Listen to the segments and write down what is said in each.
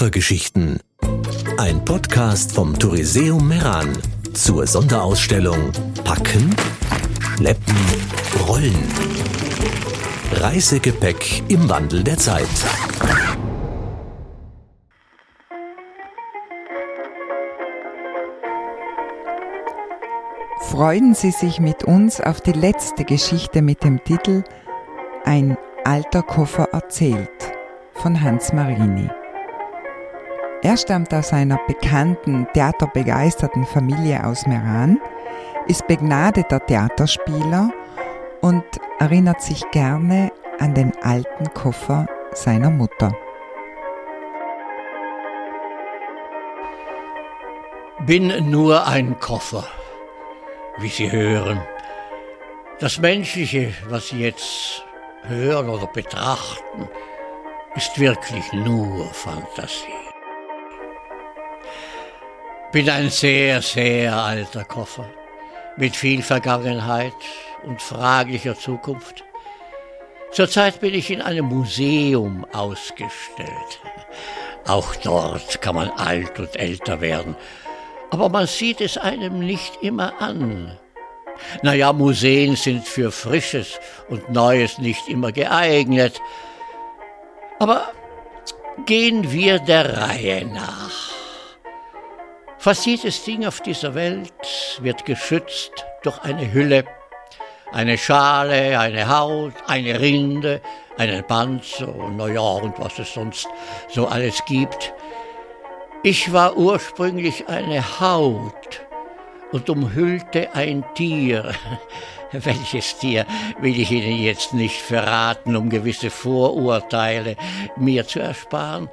Koffergeschichten. Ein Podcast vom Touriseum Meran zur Sonderausstellung Packen, Schleppen, Rollen. Reisegepäck im Wandel der Zeit. Freuen Sie sich mit uns auf die letzte Geschichte mit dem Titel Ein alter Koffer erzählt von Hans Marini. Er stammt aus einer bekannten, theaterbegeisterten Familie aus Meran, ist begnadeter Theaterspieler und erinnert sich gerne an den alten Koffer seiner Mutter. Bin nur ein Koffer, wie Sie hören. Das Menschliche, was Sie jetzt hören oder betrachten, ist wirklich nur Fantasie. Bin ein sehr, sehr alter Koffer mit viel Vergangenheit und fraglicher Zukunft. Zurzeit bin ich in einem Museum ausgestellt. Auch dort kann man alt und älter werden, aber man sieht es einem nicht immer an. Naja, Museen sind für Frisches und Neues nicht immer geeignet. Aber gehen wir der Reihe nach. Fast jedes Ding auf dieser Welt wird geschützt durch eine Hülle, eine Schale, eine Haut, eine Rinde, einen Panzer und naja, und was es sonst so alles gibt. Ich war ursprünglich eine Haut und umhüllte ein Tier. Welches Tier will ich Ihnen jetzt nicht verraten, um gewisse Vorurteile mir zu ersparen.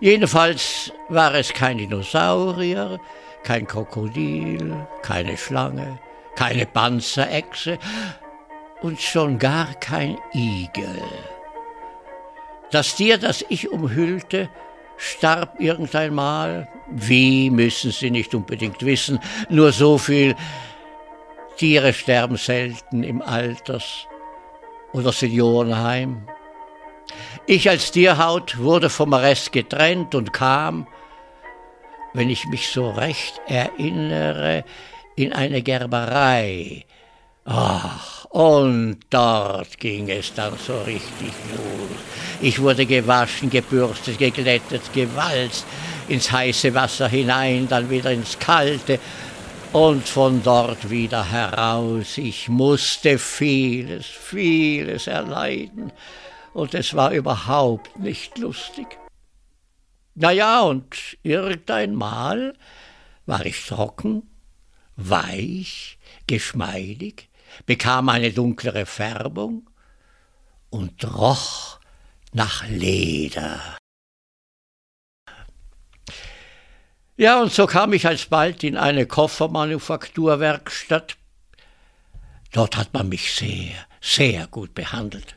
Jedenfalls war es kein Dinosaurier, kein Krokodil, keine Schlange, keine Panzerechse und schon gar kein Igel. Das Tier, das ich umhüllte, starb irgendeinmal. Wie müssen Sie nicht unbedingt wissen, nur so viel. Tiere sterben selten im Alters- oder Seniorenheim. Ich als Tierhaut wurde vom Rest getrennt und kam, wenn ich mich so recht erinnere, in eine Gerberei. Ach, und dort ging es dann so richtig los. Ich wurde gewaschen, gebürstet, geglättet, gewalzt, ins heiße Wasser hinein, dann wieder ins kalte und von dort wieder heraus. Ich musste vieles, vieles erleiden und es war überhaupt nicht lustig. Na ja, und irgendeinmal war ich trocken, weich, geschmeidig, bekam eine dunklere Färbung und roch nach Leder. Ja, und so kam ich alsbald in eine Koffermanufakturwerkstatt. Dort hat man mich sehr, sehr gut behandelt.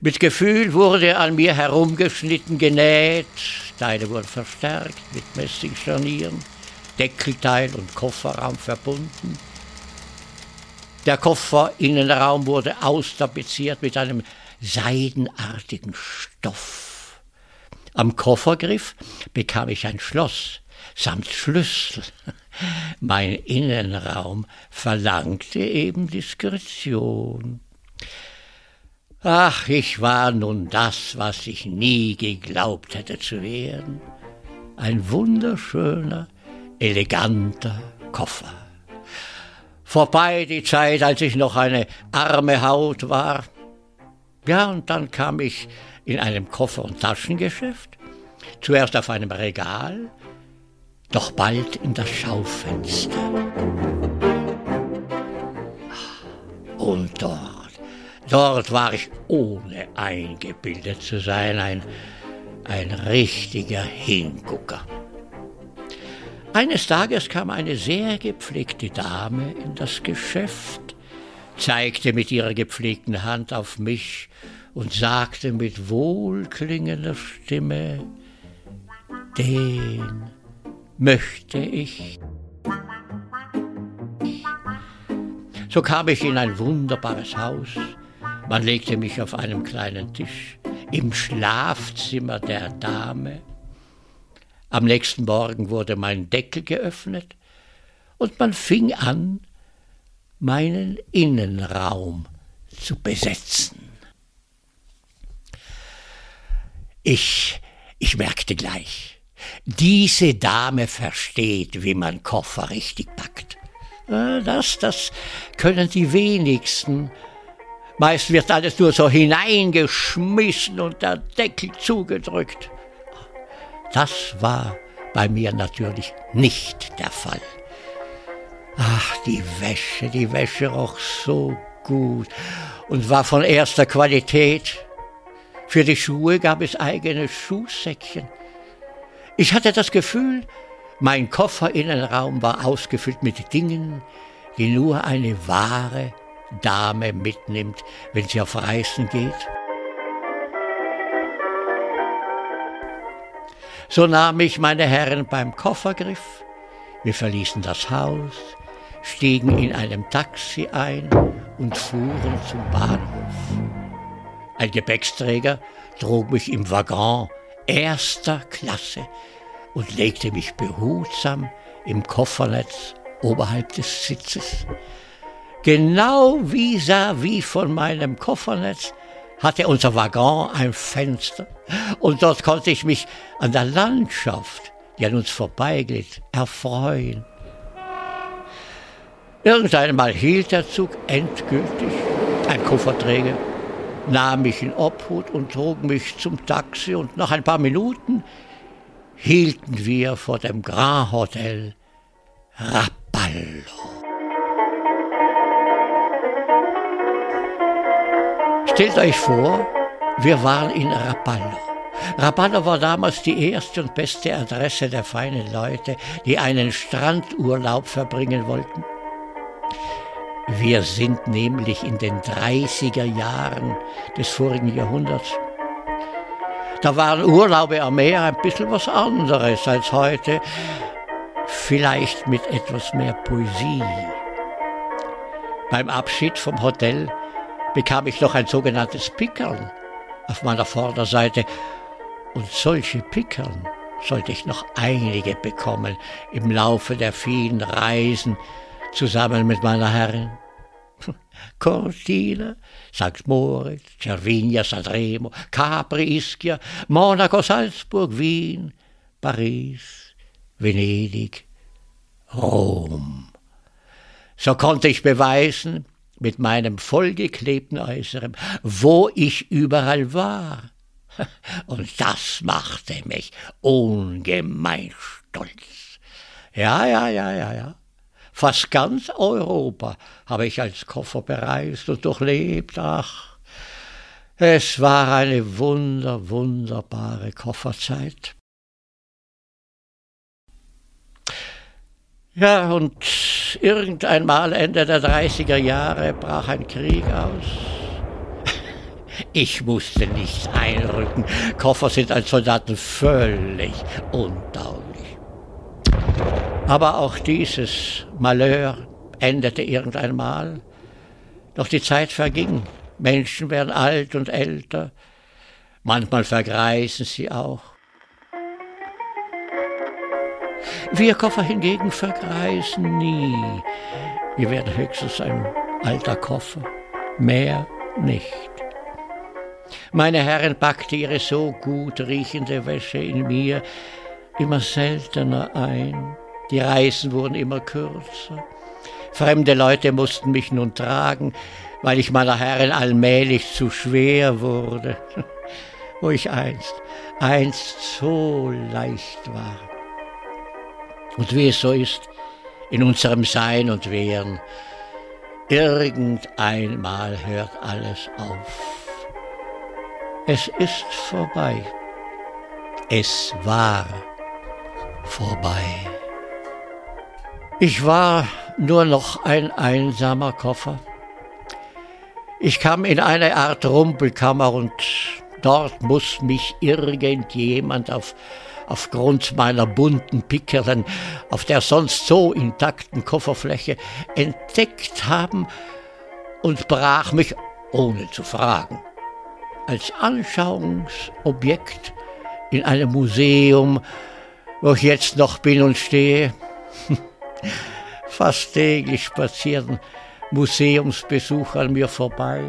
Mit Gefühl wurde an mir herumgeschnitten, genäht, Teile wurden verstärkt mit Messingscharnieren, Deckelteil und Kofferraum verbunden. Der Kofferinnenraum wurde austapeziert mit einem seidenartigen Stoff. Am Koffergriff bekam ich ein Schloss samt Schlüssel. Mein Innenraum verlangte eben Diskretion. Ach, ich war nun das, was ich nie geglaubt hätte zu werden. Ein wunderschöner, eleganter Koffer. Vorbei die Zeit, als ich noch eine arme Haut war. Ja, und dann kam ich in einem Koffer- und Taschengeschäft, zuerst auf einem Regal, doch bald in das Schaufenster. Und dort, dort war ich ohne eingebildet zu sein, ein, ein richtiger Hingucker. Eines Tages kam eine sehr gepflegte Dame in das Geschäft, zeigte mit ihrer gepflegten Hand auf mich und sagte mit wohlklingender Stimme, den möchte ich. So kam ich in ein wunderbares Haus. Man legte mich auf einem kleinen Tisch im Schlafzimmer der Dame. Am nächsten Morgen wurde mein Deckel geöffnet und man fing an, meinen Innenraum zu besetzen. Ich, ich merkte gleich, diese Dame versteht, wie man Koffer richtig packt. Äh, das, das können die wenigsten. Meist wird alles nur so hineingeschmissen und der Deckel zugedrückt. Das war bei mir natürlich nicht der Fall. Ach, die Wäsche, die Wäsche roch so gut und war von erster Qualität. Für die Schuhe gab es eigene Schuhsäckchen. Ich hatte das Gefühl, mein Kofferinnenraum war ausgefüllt mit Dingen, die nur eine wahre Dame mitnimmt, wenn sie auf Reisen geht. So nahm ich meine Herren beim Koffergriff, wir verließen das Haus, stiegen in einem Taxi ein und fuhren zum Bahnhof. Ein Gepäcksträger trug mich im Waggon erster Klasse und legte mich behutsam im Koffernetz oberhalb des Sitzes. Genau vis-à-vis von meinem Koffernetz hatte unser Waggon ein Fenster und dort konnte ich mich an der Landschaft, die an uns vorbeiglitt, erfreuen. Irgendeinmal hielt der Zug endgültig. Ein Kofferträger nahm mich in Obhut und trug mich zum Taxi und nach ein paar Minuten hielten wir vor dem Grand Hotel Rapallo. Stellt euch vor, wir waren in Rapallo. Rapallo war damals die erste und beste Adresse der feinen Leute, die einen Strandurlaub verbringen wollten. Wir sind nämlich in den 30er Jahren des vorigen Jahrhunderts. Da waren Urlaube am Meer ein bisschen was anderes als heute, vielleicht mit etwas mehr Poesie. Beim Abschied vom Hotel bekam ich noch ein sogenanntes Pickerl auf meiner Vorderseite und solche Pickern sollte ich noch einige bekommen im Laufe der vielen Reisen, zusammen mit meiner Herrin. Cortina, St. Moritz, Cervinia, Sanremo, Capri, Ischia, Monaco, Salzburg, Wien, Paris, Venedig, Rom. So konnte ich beweisen, mit meinem vollgeklebten Äußeren, wo ich überall war. Und das machte mich ungemein stolz. Ja, ja, ja, ja, ja. Fast ganz Europa habe ich als Koffer bereist und durchlebt. Ach, es war eine wunder, wunderbare Kofferzeit. Ja, und irgendeinmal Ende der 30er Jahre brach ein Krieg aus. Ich musste nicht einrücken. Koffer sind als Soldaten völlig untauglich. Aber auch dieses Malheur endete irgendeinmal. Doch die Zeit verging. Menschen werden alt und älter. Manchmal vergreisen sie auch. Wir Koffer hingegen vergreisen nie. Wir werden höchstens ein alter Koffer. Mehr nicht. Meine Herren packte ihre so gut riechende Wäsche in mir immer seltener ein. Die Reisen wurden immer kürzer. Fremde Leute mussten mich nun tragen, weil ich meiner Herren allmählich zu schwer wurde, wo ich einst, einst so leicht war. Und wie es so ist, in unserem Sein und Wehren, irgendeinmal hört alles auf. Es ist vorbei. Es war vorbei. Ich war nur noch ein einsamer Koffer. Ich kam in eine Art Rumpelkammer und dort muss mich irgendjemand auf, aufgrund meiner bunten Pickerlen auf der sonst so intakten Kofferfläche entdeckt haben und brach mich, ohne zu fragen, als Anschauungsobjekt in einem Museum wo ich jetzt noch bin und stehe. Fast täglich spazieren Museumsbesucher an mir vorbei,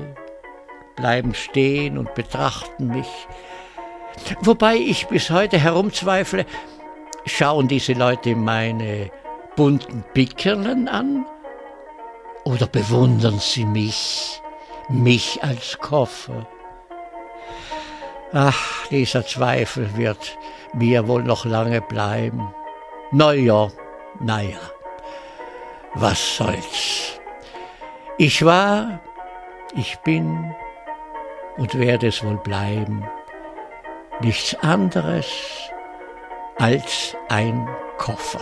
bleiben stehen und betrachten mich. Wobei ich bis heute herumzweifle, schauen diese Leute meine bunten Pickerlen an oder bewundern sie mich, mich als Koffer? Ach, dieser Zweifel wird mir wohl noch lange bleiben. Na ja, na ja, was soll's. Ich war, ich bin und werde es wohl bleiben, nichts anderes als ein Koffer.